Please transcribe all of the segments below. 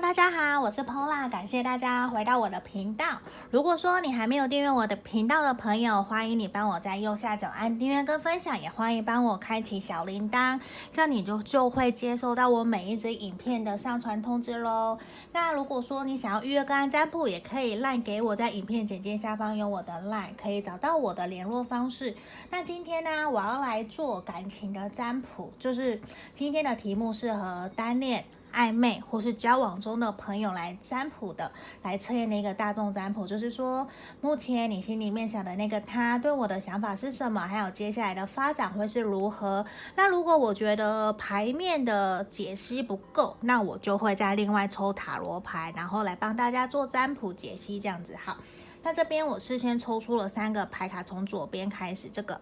大家好，我是 Pola，感谢大家回到我的频道。如果说你还没有订阅我的频道的朋友，欢迎你帮我在右下角按订阅跟分享，也欢迎帮我开启小铃铛，这样你就就会接收到我每一支影片的上传通知喽。那如果说你想要预约个案占卜，也可以 LINE 给我，在影片简介下方有我的 LINE，可以找到我的联络方式。那今天呢，我要来做感情的占卜，就是今天的题目适合单恋。暧昧或是交往中的朋友来占卜的，来测验的一个大众占卜，就是说，目前你心里面想的那个他对我的想法是什么？还有接下来的发展会是如何？那如果我觉得牌面的解析不够，那我就会再另外抽塔罗牌，然后来帮大家做占卜解析，这样子。好，那这边我事先抽出了三个牌卡，从左边开始，这个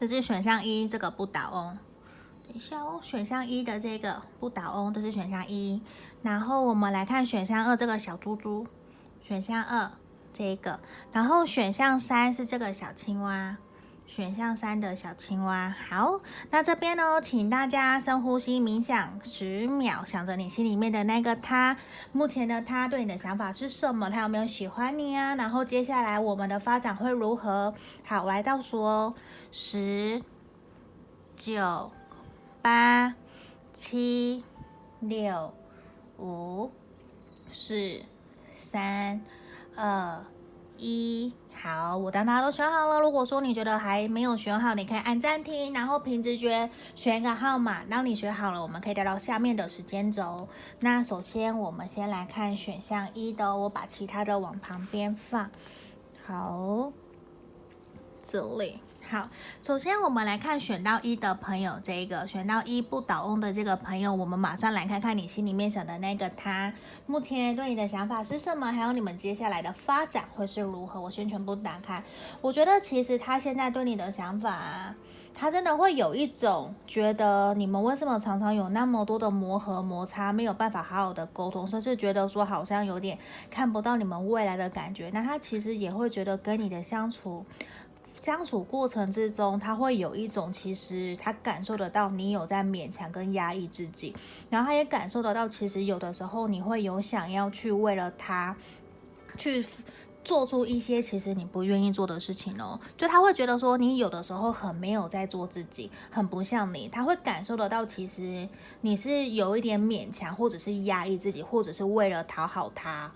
这是选项一，这个不倒翁。等一下哦，选项一的这个不倒翁，这是选项一。然后我们来看选项二这个小猪猪，选项二这个。然后选项三是这个小青蛙，选项三的小青蛙。好，那这边呢，请大家深呼吸冥想十秒，想着你心里面的那个他，目前的他对你的想法是什么？他有没有喜欢你啊？然后接下来我们的发展会如何？好，我来倒数哦，十、九。八、七、六、五、四、三、二、一，好，我当大家都选好了。如果说你觉得还没有选好，你可以按暂停，然后凭直觉选一个号码。当你选好了，我们可以调到下面的时间轴。那首先，我们先来看选项一的，我把其他的往旁边放。好，这里。好，首先我们来看选到一的朋友，这个选到一不倒翁的这个朋友，我们马上来看看你心里面想的那个他，目前对你的想法是什么？还有你们接下来的发展会是如何？我先全部打开。我觉得其实他现在对你的想法，他真的会有一种觉得你们为什么常常有那么多的磨合摩擦，没有办法好好的沟通，甚至觉得说好像有点看不到你们未来的感觉。那他其实也会觉得跟你的相处。相处过程之中，他会有一种，其实他感受得到你有在勉强跟压抑自己，然后他也感受得到，其实有的时候你会有想要去为了他去做出一些其实你不愿意做的事情哦。就他会觉得说，你有的时候很没有在做自己，很不像你。他会感受得到，其实你是有一点勉强，或者是压抑自己，或者是为了讨好他。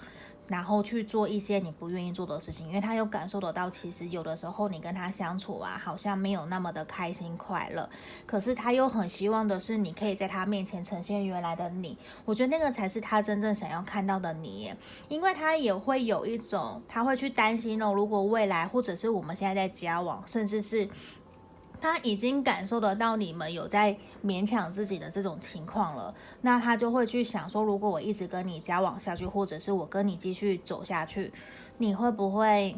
然后去做一些你不愿意做的事情，因为他有感受得到，其实有的时候你跟他相处啊，好像没有那么的开心快乐。可是他又很希望的是，你可以在他面前呈现原来的你。我觉得那个才是他真正想要看到的你，因为他也会有一种，他会去担心哦，如果未来或者是我们现在在交往，甚至是。他已经感受得到你们有在勉强自己的这种情况了，那他就会去想说，如果我一直跟你交往下去，或者是我跟你继续走下去，你会不会？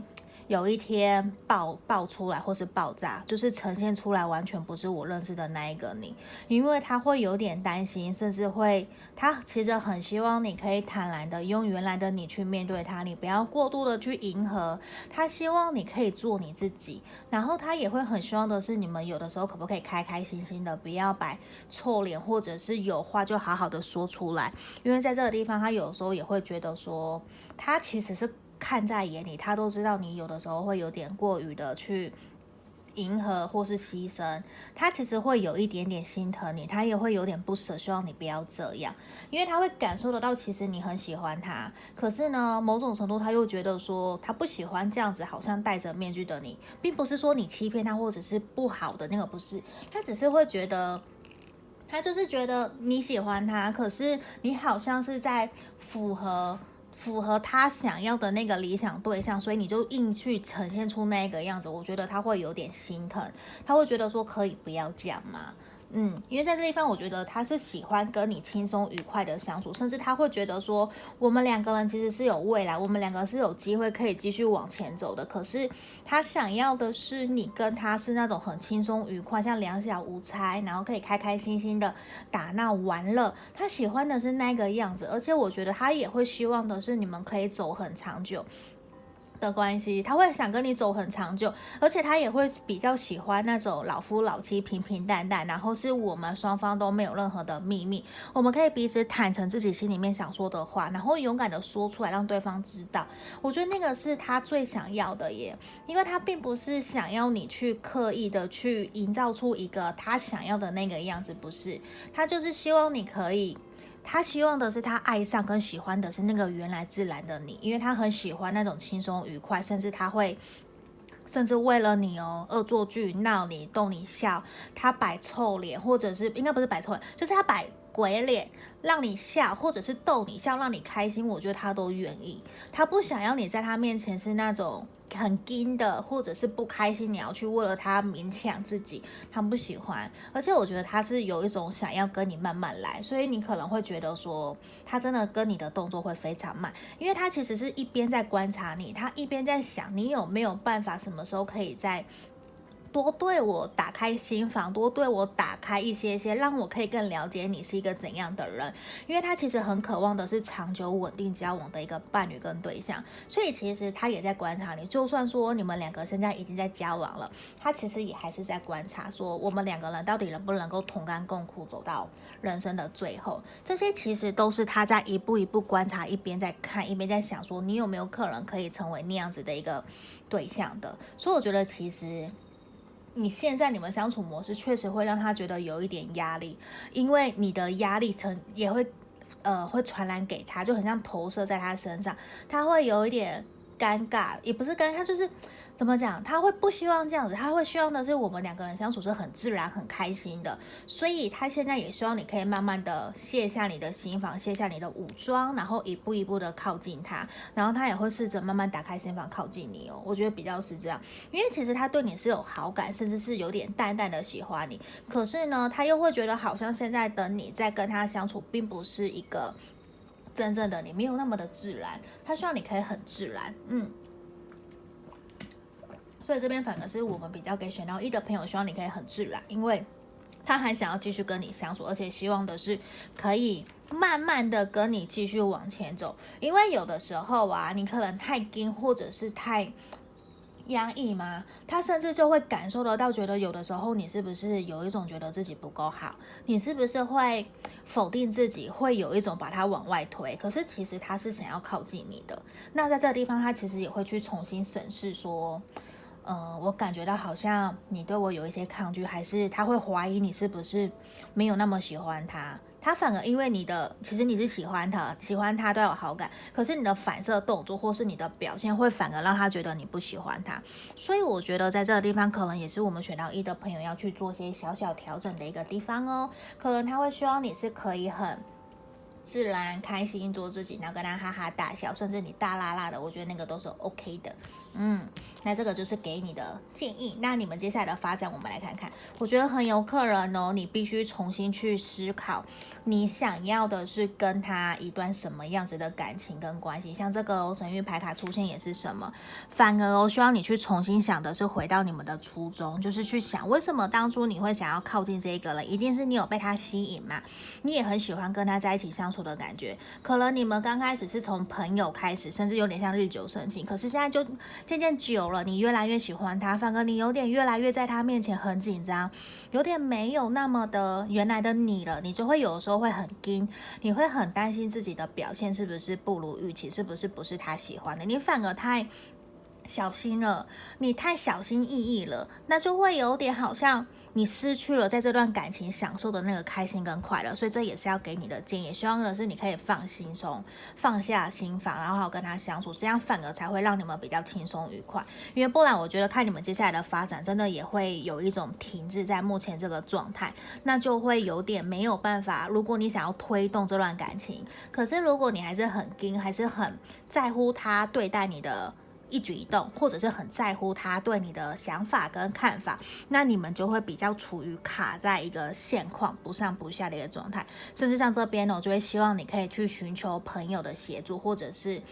有一天爆爆出来，或是爆炸，就是呈现出来完全不是我认识的那一个你，因为他会有点担心，甚至会，他其实很希望你可以坦然的用原来的你去面对他，你不要过度的去迎合，他希望你可以做你自己，然后他也会很希望的是你们有的时候可不可以开开心心的，不要摆臭脸，或者是有话就好好的说出来，因为在这个地方他有时候也会觉得说，他其实是。看在眼里，他都知道你有的时候会有点过于的去迎合或是牺牲，他其实会有一点点心疼你，他也会有点不舍，希望你不要这样，因为他会感受得到，其实你很喜欢他，可是呢，某种程度他又觉得说他不喜欢这样子，好像戴着面具的你，并不是说你欺骗他或者是不好的那个不是，他只是会觉得，他就是觉得你喜欢他，可是你好像是在符合。符合他想要的那个理想对象，所以你就硬去呈现出那个样子，我觉得他会有点心疼，他会觉得说可以不要这样吗？嗯，因为在这地方，我觉得他是喜欢跟你轻松愉快的相处，甚至他会觉得说，我们两个人其实是有未来，我们两个是有机会可以继续往前走的。可是他想要的是你跟他是那种很轻松愉快，像两小无猜，然后可以开开心心的打闹玩乐。他喜欢的是那个样子，而且我觉得他也会希望的是你们可以走很长久。的关系，他会想跟你走很长久，而且他也会比较喜欢那种老夫老妻、平平淡淡，然后是我们双方都没有任何的秘密，我们可以彼此坦诚自己心里面想说的话，然后勇敢的说出来，让对方知道。我觉得那个是他最想要的耶，因为他并不是想要你去刻意的去营造出一个他想要的那个样子，不是，他就是希望你可以。他希望的是，他爱上跟喜欢的是那个原来自然的你，因为他很喜欢那种轻松愉快，甚至他会，甚至为了你哦恶作剧闹你逗你笑，他摆臭脸，或者是应该不是摆臭脸，就是他摆鬼脸让你笑，或者是逗你笑让你开心，我觉得他都愿意。他不想要你在他面前是那种。很惊的，或者是不开心，你要去为了他勉强自己，他不喜欢。而且我觉得他是有一种想要跟你慢慢来，所以你可能会觉得说，他真的跟你的动作会非常慢，因为他其实是一边在观察你，他一边在想你有没有办法，什么时候可以在。多对我打开心房，多对我打开一些些，让我可以更了解你是一个怎样的人。因为他其实很渴望的是长久稳定交往的一个伴侣跟对象，所以其实他也在观察你。就算说你们两个现在已经在交往了，他其实也还是在观察，说我们两个人到底能不能够同甘共苦走到人生的最后。这些其实都是他在一步一步观察，一边在看，一边在想，说你有没有可能可以成为那样子的一个对象的。所以我觉得其实。你现在你们相处模式确实会让他觉得有一点压力，因为你的压力层也会，呃，会传染给他，就很像投射在他身上，他会有一点尴尬，也不是尴尬，就是。怎么讲？他会不希望这样子，他会希望的是我们两个人相处是很自然、很开心的。所以他现在也希望你可以慢慢的卸下你的心防，卸下你的武装，然后一步一步的靠近他。然后他也会试着慢慢打开心房，靠近你哦。我觉得比较是这样，因为其实他对你是有好感，甚至是有点淡淡的喜欢你。可是呢，他又会觉得好像现在的你在跟他相处，并不是一个真正的你，没有那么的自然。他希望你可以很自然，嗯。所以这边反而是我们比较给选到一的朋友，希望你可以很自然，因为他还想要继续跟你相处，而且希望的是可以慢慢的跟你继续往前走。因为有的时候啊，你可能太紧或者是太压抑嘛，他甚至就会感受得到，觉得有的时候你是不是有一种觉得自己不够好，你是不是会否定自己，会有一种把他往外推。可是其实他是想要靠近你的。那在这个地方，他其实也会去重新审视说。呃，我感觉到好像你对我有一些抗拒，还是他会怀疑你是不是没有那么喜欢他？他反而因为你的，其实你是喜欢他，喜欢他都有好感，可是你的反射动作或是你的表现，会反而让他觉得你不喜欢他。所以我觉得在这个地方，可能也是我们选到一的朋友要去做些小小调整的一个地方哦。可能他会希望你是可以很自然、开心做自己，然后跟他哈哈大笑，甚至你大啦啦的，我觉得那个都是 OK 的。嗯，那这个就是给你的建议。那你们接下来的发展，我们来看看。我觉得很有可能哦，你必须重新去思考，你想要的是跟他一段什么样子的感情跟关系。像这个神諭牌卡出现也是什么？反而我希望你去重新想的是回到你们的初衷，就是去想为什么当初你会想要靠近这个人，一定是你有被他吸引嘛？你也很喜欢跟他在一起相处的感觉。可能你们刚开始是从朋友开始，甚至有点像日久生情，可是现在就。渐渐久了，你越来越喜欢他，反而你有点越来越在他面前很紧张，有点没有那么的原来的你了，你就会有时候会很惊，你会很担心自己的表现是不是不如预期，是不是不是他喜欢的，你反而太小心了，你太小心翼翼了，那就会有点好像。你失去了在这段感情享受的那个开心跟快乐，所以这也是要给你的建议。希望的是你可以放轻松，放下心防，然后好跟他相处，这样反而才会让你们比较轻松愉快。因为不然，我觉得看你们接下来的发展，真的也会有一种停滞在目前这个状态，那就会有点没有办法。如果你想要推动这段感情，可是如果你还是很紧，还是很在乎他对待你的。一举一动，或者是很在乎他对你的想法跟看法，那你们就会比较处于卡在一个现况不上不下的一个状态。甚至像这边呢，我就会希望你可以去寻求朋友的协助，或者是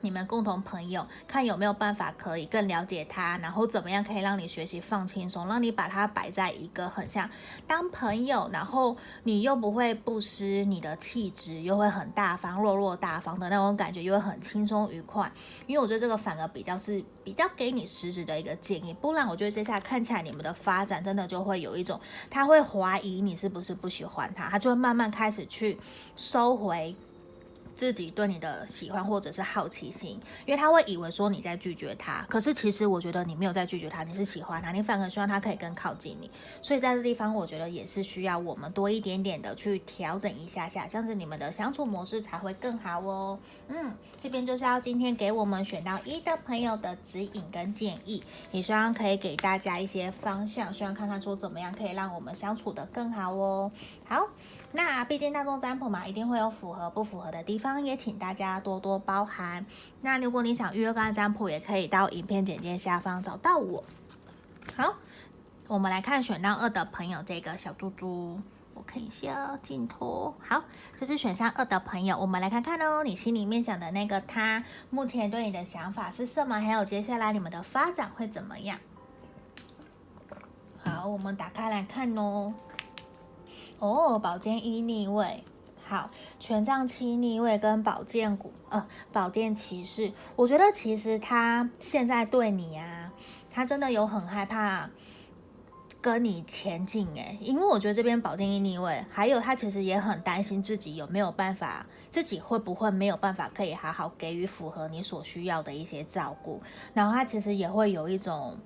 你们共同朋友，看有没有办法可以更了解他，然后怎么样可以让你学习放轻松，让你把他摆在一个很像当朋友，然后你又不会不失你的气质，又会很大方、落落大方的那种感觉，又会很轻松愉快。因为我觉得这个反而比较是比较给你实质的一个建议，不然我觉得接下来看起来你们的发展真的就会有一种，他会怀疑你是不是不喜欢他，他就会慢慢开始去收回。自己对你的喜欢或者是好奇心，因为他会以为说你在拒绝他，可是其实我觉得你没有在拒绝他，你是喜欢他，你反而希望他可以更靠近你。所以在这地方，我觉得也是需要我们多一点点的去调整一下下，这样子你们的相处模式才会更好哦。嗯，这边就是要今天给我们选到一的朋友的指引跟建议，也希望可以给大家一些方向，希望看看说怎么样可以让我们相处得更好哦。好。那毕竟大众占卜嘛，一定会有符合不符合的地方，也请大家多多包涵。那如果你想预约个案占卜，也可以到影片简介下方找到我。好，我们来看选到二的朋友这个小猪猪，我看一下镜头。好，这是选项二的朋友，我们来看看哦，你心里面想的那个他，目前对你的想法是什么？还有接下来你们的发展会怎么样？好，我们打开来看哦。哦，宝剑一逆位，好，权杖七逆位跟宝剑谷，呃，宝剑骑士，我觉得其实他现在对你啊，他真的有很害怕跟你前进诶，因为我觉得这边宝剑一逆位，还有他其实也很担心自己有没有办法，自己会不会没有办法可以好好给予符合你所需要的一些照顾，然后他其实也会有一种。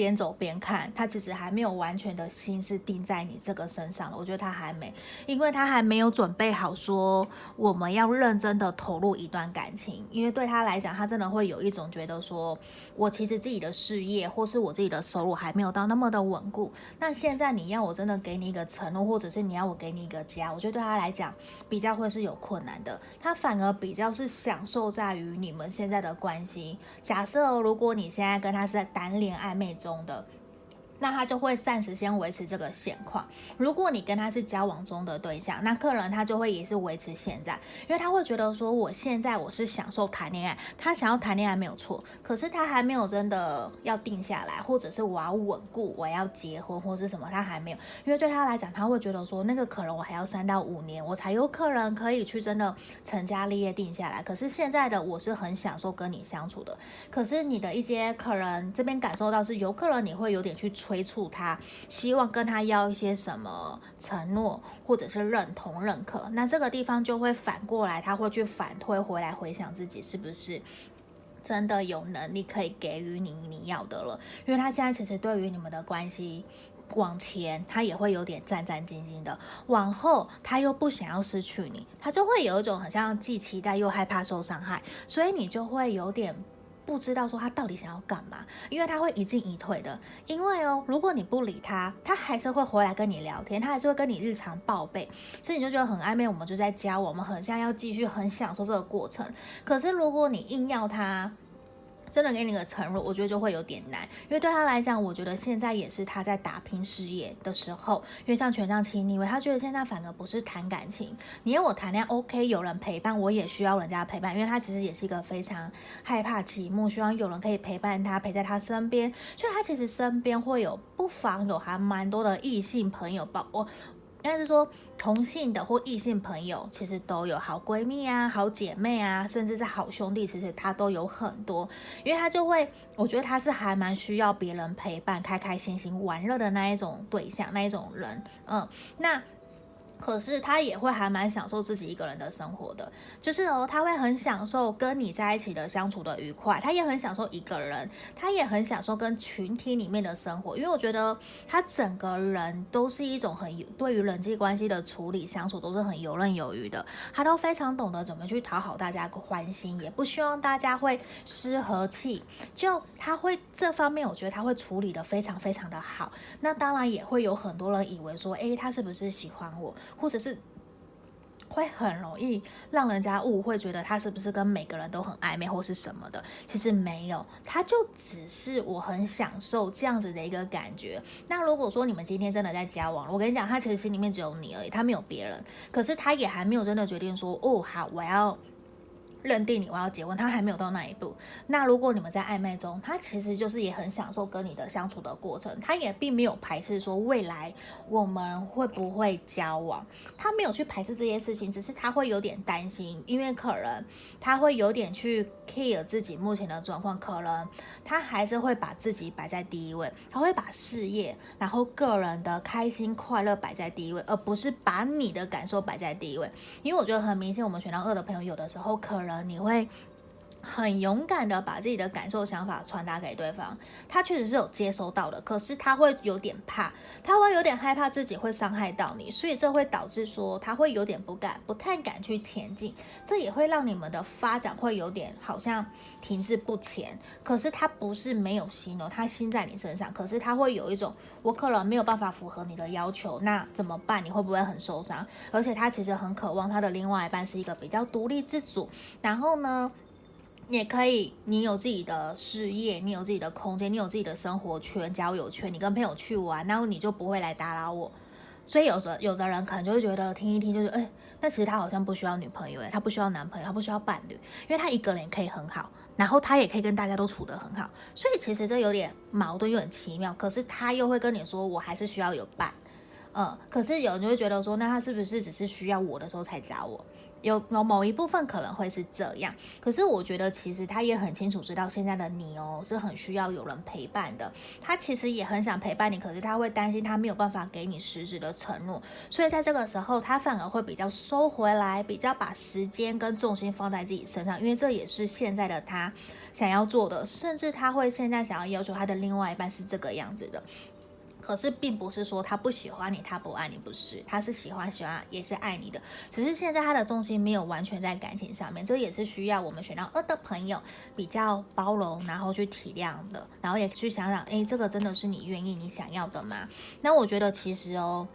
边走边看，他其实还没有完全的心思定在你这个身上了。我觉得他还没，因为他还没有准备好说我们要认真的投入一段感情。因为对他来讲，他真的会有一种觉得说，我其实自己的事业或是我自己的收入还没有到那么的稳固。那现在你要我真的给你一个承诺，或者是你要我给你一个家，我觉得对他来讲比较会是有困难的。他反而比较是享受在于你们现在的关系。假设如果你现在跟他是在单恋暧昧中。中的。那他就会暂时先维持这个现况。如果你跟他是交往中的对象，那客人他就会也是维持现在，因为他会觉得说，我现在我是享受谈恋爱，他想要谈恋爱没有错，可是他还没有真的要定下来，或者是我要稳固，我要结婚或是什么，他还没有。因为对他来讲，他会觉得说，那个可能我还要三到五年，我才有客人可以去真的成家立业定下来。可是现在的我是很享受跟你相处的，可是你的一些客人这边感受到是有客人你会有点去。催促他，希望跟他要一些什么承诺，或者是认同、认可。那这个地方就会反过来，他会去反推回来，回想自己是不是真的有能力可以给予你你要的了。因为他现在其实对于你们的关系往前，他也会有点战战兢兢的；往后，他又不想要失去你，他就会有一种好像既期待又害怕受伤害，所以你就会有点。不知道说他到底想要干嘛，因为他会一进一退的。因为哦，如果你不理他，他还是会回来跟你聊天，他还是会跟你日常报备，所以你就觉得很暧昧。我们就在交往，我们很像要继续很享受这个过程。可是如果你硬要他。真的给你个承诺，我觉得就会有点难，因为对他来讲，我觉得现在也是他在打拼事业的时候。因为像权杖七逆位，他觉得现在反而不是谈感情，你要我谈恋爱 OK，有人陪伴，我也需要人家陪伴，因为他其实也是一个非常害怕寂寞，希望有人可以陪伴他，陪在他身边。所以他其实身边会有不妨有还蛮多的异性朋友，包括。应该是说同性的或异性朋友，其实都有好闺蜜啊、好姐妹啊，甚至是好兄弟，其实他都有很多，因为他就会，我觉得他是还蛮需要别人陪伴、开开心心玩乐的那一种对象，那一种人，嗯，那。可是他也会还蛮享受自己一个人的生活的，就是哦，他会很享受跟你在一起的相处的愉快，他也很享受一个人，他也很享受跟群体里面的生活，因为我觉得他整个人都是一种很对于人际关系的处理相处都是很游刃有余的，他都非常懂得怎么去讨好大家欢心，也不希望大家会失和气，就他会这方面，我觉得他会处理的非常非常的好。那当然也会有很多人以为说，诶，他是不是喜欢我？或者是会很容易让人家误会，觉得他是不是跟每个人都很暧昧或是什么的？其实没有，他就只是我很享受这样子的一个感觉。那如果说你们今天真的在交往，我跟你讲，他其实心里面只有你而已，他没有别人。可是他也还没有真的决定说，哦，好，我要认定你我要结婚，他还没有到那一步。那如果你们在暧昧中，他其实就是也很享受跟你的相处的过程，他也并没有排斥说未来我们会不会交往，他没有去排斥这些事情，只是他会有点担心，因为可能他会有点去 care 自己目前的状况，可能他还是会把自己摆在第一位，他会把事业，然后个人的开心快乐摆在第一位，而不是把你的感受摆在第一位。因为我觉得很明显，我们选到二的朋友有的时候可能。你会很勇敢的把自己的感受、想法传达给对方，他确实是有接收到的，可是他会有点怕，他会有点害怕自己会伤害到你，所以这会导致说他会有点不敢、不太敢去前进，这也会让你们的发展会有点好像停滞不前。可是他不是没有心哦，他心在你身上，可是他会有一种我可能没有办法符合你的要求，那怎么办？你会不会很受伤？而且他其实很渴望他的另外一半是一个比较独立自主，然后呢，也可以，你有自己的事业，你有自己的空间，你有自己的生活圈、交友圈，你跟朋友去玩，然后你就不会来打扰我。所以有的有的人可能就会觉得听一听，就是哎，那其实他好像不需要女朋友，哎，他不需要男朋友，他不需要伴侣，因为他一个人可以很好，然后他也可以跟大家都处得很好。所以其实这有点矛盾，又很奇妙。可是他又会跟你说，我还是需要有伴，嗯。可是有人就会觉得说，那他是不是只是需要我的时候才找我？有有某一部分可能会是这样，可是我觉得其实他也很清楚知道现在的你哦是很需要有人陪伴的，他其实也很想陪伴你，可是他会担心他没有办法给你实质的承诺，所以在这个时候他反而会比较收回来，比较把时间跟重心放在自己身上，因为这也是现在的他想要做的，甚至他会现在想要要求他的另外一半是这个样子的。可是并不是说他不喜欢你，他不爱你，不是，他是喜欢喜欢也是爱你的，只是现在他的重心没有完全在感情上面，这也是需要我们选到二的朋友比较包容，然后去体谅的，然后也去想想，诶，这个真的是你愿意、你想要的吗？那我觉得其实哦。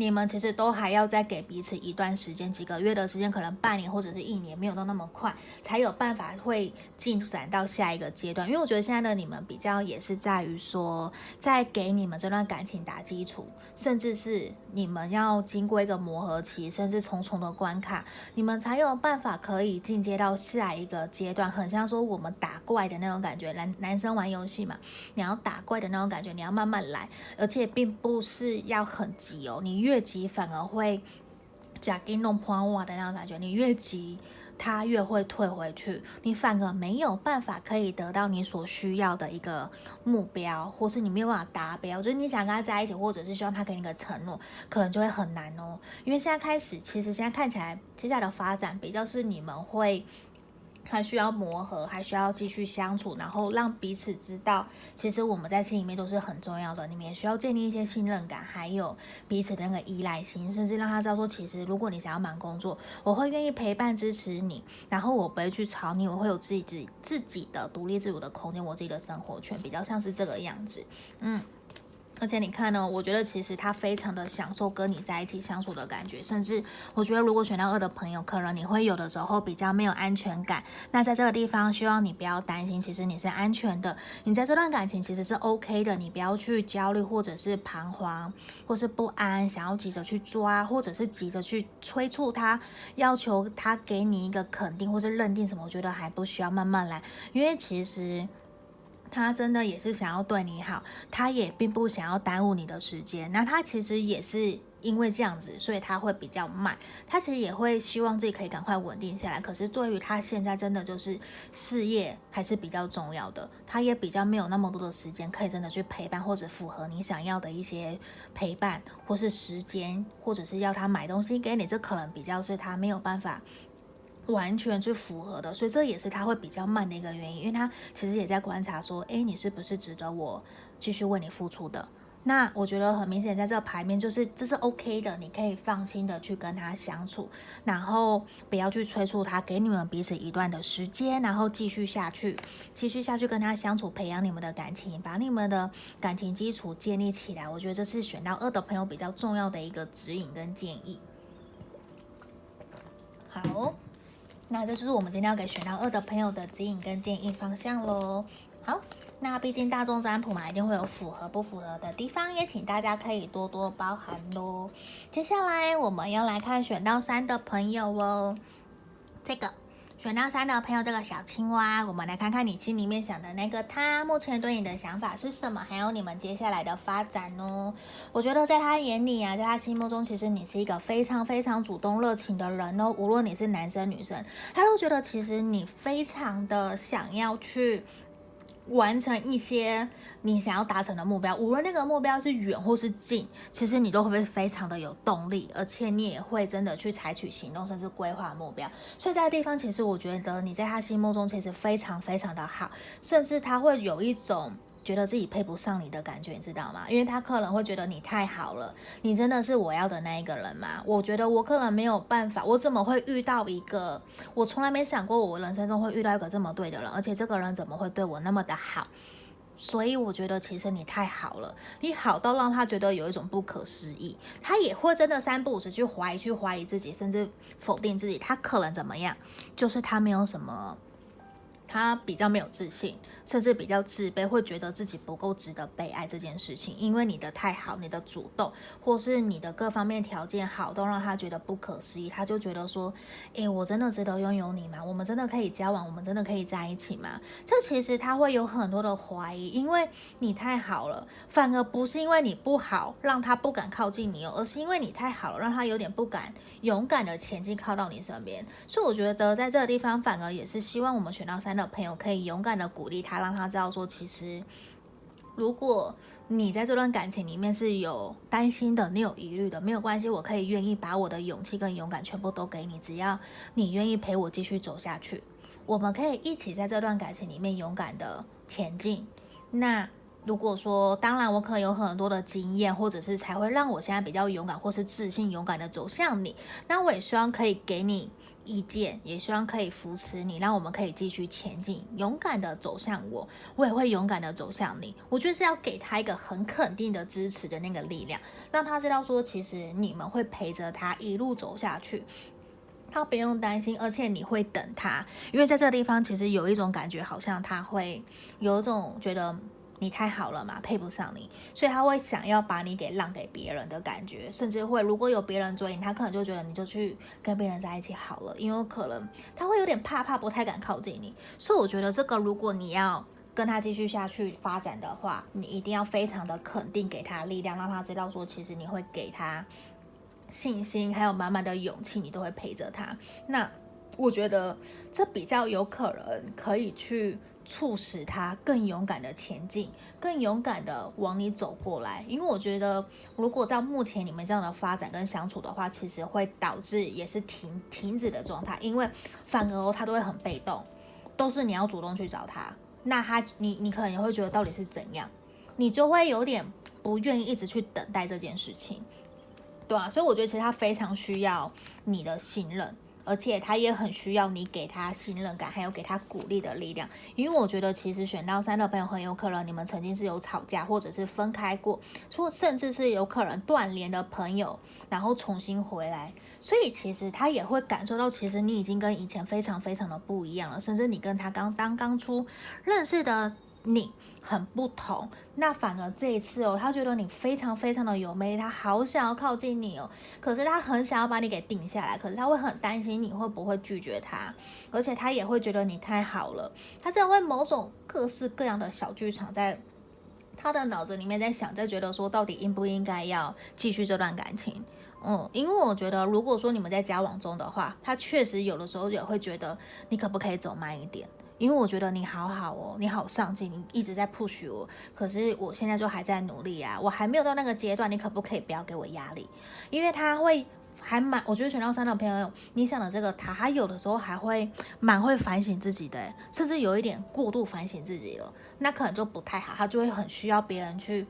你们其实都还要再给彼此一段时间，几个月的时间，可能半年或者是一年，没有到那么快，才有办法会进展到下一个阶段。因为我觉得现在的你们比较也是在于说，在给你们这段感情打基础，甚至是你们要经过一个磨合期，甚至重重的关卡，你们才有办法可以进阶到下一个阶段。很像说我们打怪的那种感觉，男男生玩游戏嘛，你要打怪的那种感觉，你要慢慢来，而且并不是要很急哦，你越越急反而会假给弄破瓦的那种感觉，你越急，他越会退回去，你反而没有办法可以得到你所需要的一个目标，或是你没有办法达标，就是你想跟他在一起，或者是希望他给你个承诺，可能就会很难哦。因为现在开始，其实现在看起来，接下来的发展比较是你们会。还需要磨合，还需要继续相处，然后让彼此知道，其实我们在心里面都是很重要的。你们也需要建立一些信任感，还有彼此的那个依赖心，甚至让他知道说，其实如果你想要忙工作，我会愿意陪伴支持你，然后我不会去吵你，我会有自己自己自己的独立自主的空间，我自己的生活圈，比较像是这个样子，嗯。而且你看呢，我觉得其实他非常的享受跟你在一起相处的感觉，甚至我觉得如果选到二的朋友，可能你会有的时候比较没有安全感。那在这个地方，希望你不要担心，其实你是安全的，你在这段感情其实是 OK 的，你不要去焦虑或者是彷徨，或是不安，想要急着去抓，或者是急着去催促他，要求他给你一个肯定或是认定什么，我觉得还不需要，慢慢来，因为其实。他真的也是想要对你好，他也并不想要耽误你的时间。那他其实也是因为这样子，所以他会比较慢。他其实也会希望自己可以赶快稳定下来。可是对于他现在真的就是事业还是比较重要的，他也比较没有那么多的时间可以真的去陪伴或者符合你想要的一些陪伴，或是时间，或者是要他买东西给你，这可能比较是他没有办法。完全去符合的，所以这也是他会比较慢的一个原因，因为他其实也在观察说，诶，你是不是值得我继续为你付出的？那我觉得很明显，在这个牌面就是这是 OK 的，你可以放心的去跟他相处，然后不要去催促他，给你们彼此一段的时间，然后继续下去，继续下去跟他相处，培养你们的感情，把你们的感情基础建立起来。我觉得这是选到二的朋友比较重要的一个指引跟建议。好。那这就是我们今天要给选到二的朋友的指引跟建议方向喽。好，那毕竟大众占卜嘛，一定会有符合不符合的地方，也请大家可以多多包涵喽。接下来我们要来看选到三的朋友哦。这个选到三的朋友，这个小青蛙，我们来看看你心里面想的那个他，目前对你的想法是什么？还有你们接下来的发展哦。我觉得在他眼里啊，在他心目中，其实你是一个非常非常主动热情的人哦。无论你是男生女生，他都觉得其实你非常的想要去完成一些。你想要达成的目标，无论那个目标是远或是近，其实你都会非常的有动力，而且你也会真的去采取行动，甚至规划目标。所以在地方，其实我觉得你在他心目中其实非常非常的好，甚至他会有一种觉得自己配不上你的感觉，你知道吗？因为他可能会觉得你太好了，你真的是我要的那一个人吗？我觉得我可能没有办法，我怎么会遇到一个我从来没想过我人生中会遇到一个这么对的人，而且这个人怎么会对我那么的好？所以我觉得其实你太好了，你好到让他觉得有一种不可思议，他也会真的三不五时去怀疑、去怀疑自己，甚至否定自己，他可能怎么样？就是他没有什么。他比较没有自信，甚至比较自卑，会觉得自己不够值得被爱这件事情。因为你的太好，你的主动，或是你的各方面条件好，都让他觉得不可思议。他就觉得说：“诶，我真的值得拥有你吗？我们真的可以交往？我们真的可以在一起吗？”这其实他会有很多的怀疑，因为你太好了，反而不是因为你不好让他不敢靠近你哦，而是因为你太好了，让他有点不敢勇敢的前进靠到你身边。所以我觉得在这个地方，反而也是希望我们选到三的朋友可以勇敢的鼓励他，让他知道说，其实如果你在这段感情里面是有担心的，你有疑虑的，没有关系，我可以愿意把我的勇气跟勇敢全部都给你，只要你愿意陪我继续走下去，我们可以一起在这段感情里面勇敢的前进。那如果说，当然我可能有很多的经验，或者是才会让我现在比较勇敢，或是自信勇敢的走向你，那我也希望可以给你。意见也希望可以扶持你，让我们可以继续前进，勇敢的走向我，我也会勇敢的走向你。我觉得是要给他一个很肯定的支持的那个力量，让他知道说，其实你们会陪着他一路走下去，他不用担心，而且你会等他，因为在这个地方其实有一种感觉，好像他会有一种觉得。你太好了嘛，配不上你，所以他会想要把你给让给别人的感觉，甚至会如果有别人追你，他可能就觉得你就去跟别人在一起好了，因为可能他会有点怕怕，不太敢靠近你。所以我觉得这个，如果你要跟他继续下去发展的话，你一定要非常的肯定，给他力量，让他知道说，其实你会给他信心，还有满满的勇气，你都会陪着他。那我觉得这比较有可能可以去。促使他更勇敢的前进，更勇敢的往你走过来。因为我觉得，如果照目前你们这样的发展跟相处的话，其实会导致也是停停止的状态。因为反而他都会很被动，都是你要主动去找他。那他，你你可能也会觉得到底是怎样，你就会有点不愿意一直去等待这件事情，对啊，所以我觉得其实他非常需要你的信任。而且他也很需要你给他信任感，还有给他鼓励的力量。因为我觉得，其实选到三的朋友很有可能你们曾经是有吵架，或者是分开过，或甚至是有可能断联的朋友，然后重新回来。所以其实他也会感受到，其实你已经跟以前非常非常的不一样了，甚至你跟他刚刚刚初认识的你。很不同，那反而这一次哦，他觉得你非常非常的有魅力，他好想要靠近你哦，可是他很想要把你给定下来，可是他会很担心你会不会拒绝他，而且他也会觉得你太好了，他这样会某种各式各样的小剧场在他的脑子里面在想，在觉得说到底应不应该要继续这段感情，嗯，因为我觉得如果说你们在交往中的话，他确实有的时候也会觉得你可不可以走慢一点。因为我觉得你好好哦，你好上进，你一直在 push 我，可是我现在就还在努力啊，我还没有到那个阶段，你可不可以不要给我压力？因为他会还蛮，我觉得选到三的朋友，你想的这个他，他有的时候还会蛮会反省自己的，甚至有一点过度反省自己了，那可能就不太好，他就会很需要别人去。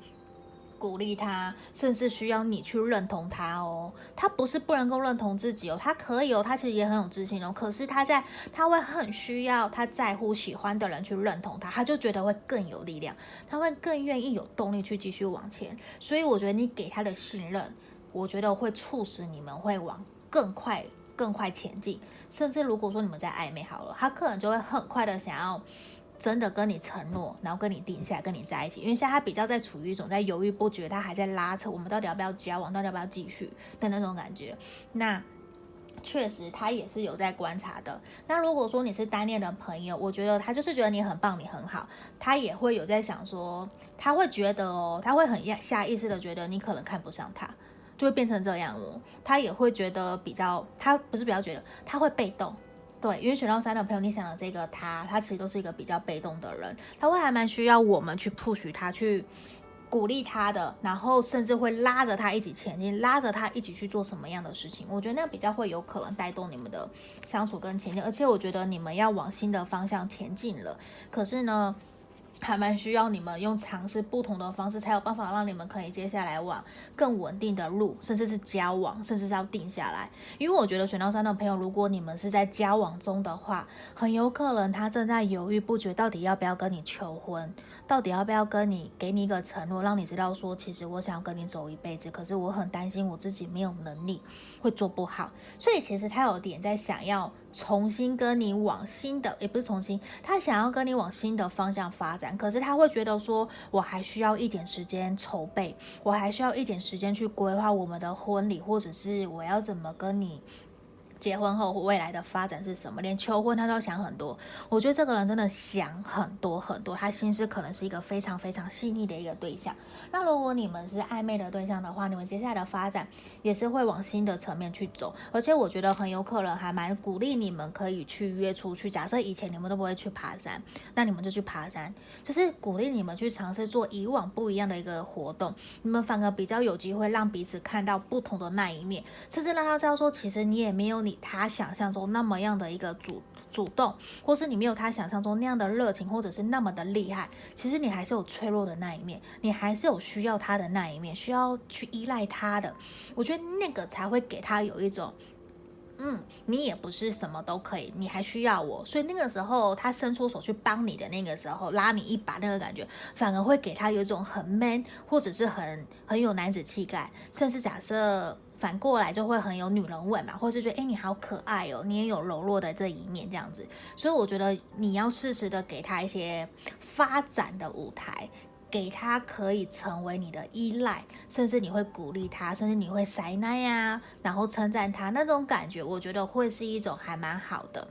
鼓励他，甚至需要你去认同他哦。他不是不能够认同自己哦，他可以哦，他其实也很有自信哦。可是他在，他会很需要他在乎、喜欢的人去认同他，他就觉得会更有力量，他会更愿意有动力去继续往前。所以我觉得你给他的信任，我觉得会促使你们会往更快、更快前进。甚至如果说你们在暧昧好了，他可能就会很快的想要。真的跟你承诺，然后跟你定下来，跟你在一起。因为现在他比较在处于一种在犹豫不决，他还在拉扯，我们到底要不要交往，到底要不要继续的那种感觉。那确实他也是有在观察的。那如果说你是单恋的朋友，我觉得他就是觉得你很棒，你很好，他也会有在想说，他会觉得哦，他会很下意识的觉得你可能看不上他，就会变成这样哦。他也会觉得比较，他不是比较觉得，他会被动。对，因为选到三的朋友，你想的这个他，他其实都是一个比较被动的人，他会还蛮需要我们去 push 他，去鼓励他的，然后甚至会拉着他一起前进，拉着他一起去做什么样的事情。我觉得那样比较会有可能带动你们的相处跟前进，而且我觉得你们要往新的方向前进了。可是呢，还蛮需要你们用尝试不同的方式，才有办法让你们可以接下来往更稳定的路，甚至是交往，甚至是要定下来。因为我觉得选到三的朋友，如果你们是在交往中的话，很有可能他正在犹豫不决，到底要不要跟你求婚，到底要不要跟你给你一个承诺，让你知道说，其实我想要跟你走一辈子，可是我很担心我自己没有能力会做不好，所以其实他有点在想要。重新跟你往新的，也不是重新，他想要跟你往新的方向发展，可是他会觉得说，我还需要一点时间筹备，我还需要一点时间去规划我们的婚礼，或者是我要怎么跟你。结婚后未来的发展是什么？连求婚他都要想很多。我觉得这个人真的想很多很多，他心思可能是一个非常非常细腻的一个对象。那如果你们是暧昧的对象的话，你们接下来的发展也是会往新的层面去走。而且我觉得很有可能还蛮鼓励你们可以去约出去。假设以前你们都不会去爬山，那你们就去爬山，就是鼓励你们去尝试做以往不一样的一个活动。你们反而比较有机会让彼此看到不同的那一面，甚至让他知道说，其实你也没有你。他想象中那么样的一个主主动，或是你没有他想象中那样的热情，或者是那么的厉害，其实你还是有脆弱的那一面，你还是有需要他的那一面，需要去依赖他的。我觉得那个才会给他有一种，嗯，你也不是什么都可以，你还需要我。所以那个时候他伸出手去帮你的那个时候，拉你一把那个感觉，反而会给他有一种很 man，或者是很很有男子气概，甚至假设。反过来就会很有女人味嘛，或是觉得诶，你好可爱哦，你也有柔弱的这一面这样子，所以我觉得你要适时的给他一些发展的舞台，给他可以成为你的依赖，甚至你会鼓励他，甚至你会塞奶呀，然后称赞他那种感觉，我觉得会是一种还蛮好的，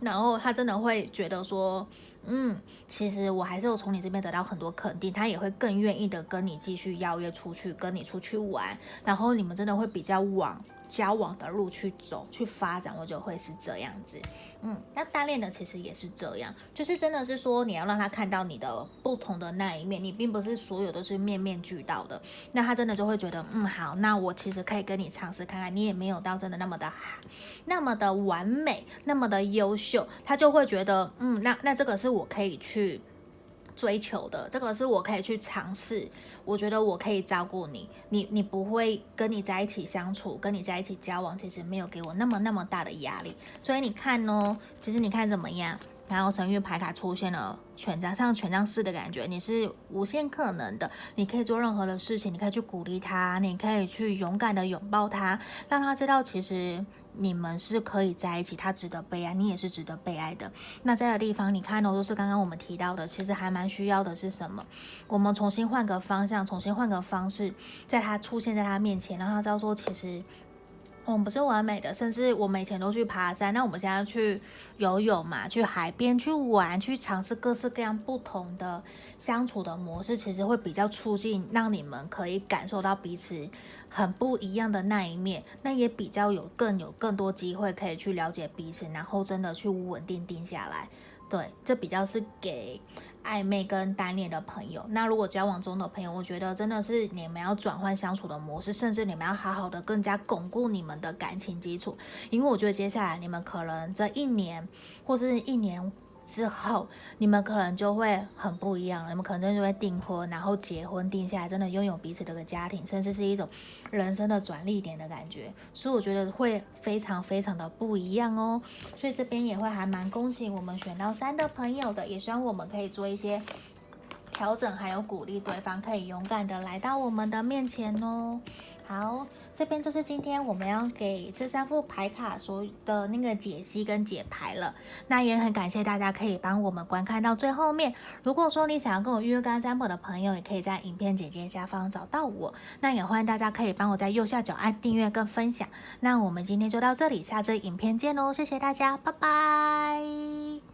然后他真的会觉得说。嗯，其实我还是有从你这边得到很多肯定，他也会更愿意的跟你继续邀约出去，跟你出去玩，然后你们真的会比较往交往的路去走，去发展，我就会是这样子。嗯，那单恋的其实也是这样，就是真的是说你要让他看到你的不同的那一面，你并不是所有都是面面俱到的，那他真的就会觉得，嗯，好，那我其实可以跟你尝试看看，你也没有到真的那么的，那么的完美，那么的优秀，他就会觉得，嗯，那那这个是我可以去。追求的这个是我可以去尝试，我觉得我可以照顾你，你你不会跟你在一起相处，跟你在一起交往，其实没有给我那么那么大的压力。所以你看哦，其实你看怎么样？然后神域牌卡出现了权杖，像权杖四的感觉，你是无限可能的，你可以做任何的事情，你可以去鼓励他，你可以去勇敢的拥抱他，让他知道其实。你们是可以在一起，他值得被爱，你也是值得被爱的。那这个地方，你看哦，都是刚刚我们提到的，其实还蛮需要的是什么？我们重新换个方向，重新换个方式，在他出现在他面前，让他知道说，其实。我们不是完美的，甚至我们以前都去爬山，那我们现在去游泳嘛，去海边去玩，去尝试各式各样不同的相处的模式，其实会比较促进，让你们可以感受到彼此很不一样的那一面，那也比较有更有更多机会可以去了解彼此，然后真的去稳定定下来。对，这比较是给。暧昧跟单恋的朋友，那如果交往中的朋友，我觉得真的是你们要转换相处的模式，甚至你们要好好的更加巩固你们的感情基础，因为我觉得接下来你们可能这一年或是一年。之后，你们可能就会很不一样了。你们可能就会订婚，然后结婚，定下来，真的拥有彼此的个家庭，甚至是一种人生的转捩点的感觉。所以我觉得会非常非常的不一样哦。所以这边也会还蛮恭喜我们选到三的朋友的，也希望我们可以做一些调整，还有鼓励对方可以勇敢的来到我们的面前哦。好，这边就是今天我们要给这三副牌卡所的那个解析跟解牌了。那也很感谢大家可以帮我们观看到最后面。如果说你想要跟我预约个案占卜的朋友，也可以在影片简介下方找到我。那也欢迎大家可以帮我在右下角按订阅跟分享。那我们今天就到这里，下次影片见喽！谢谢大家，拜拜。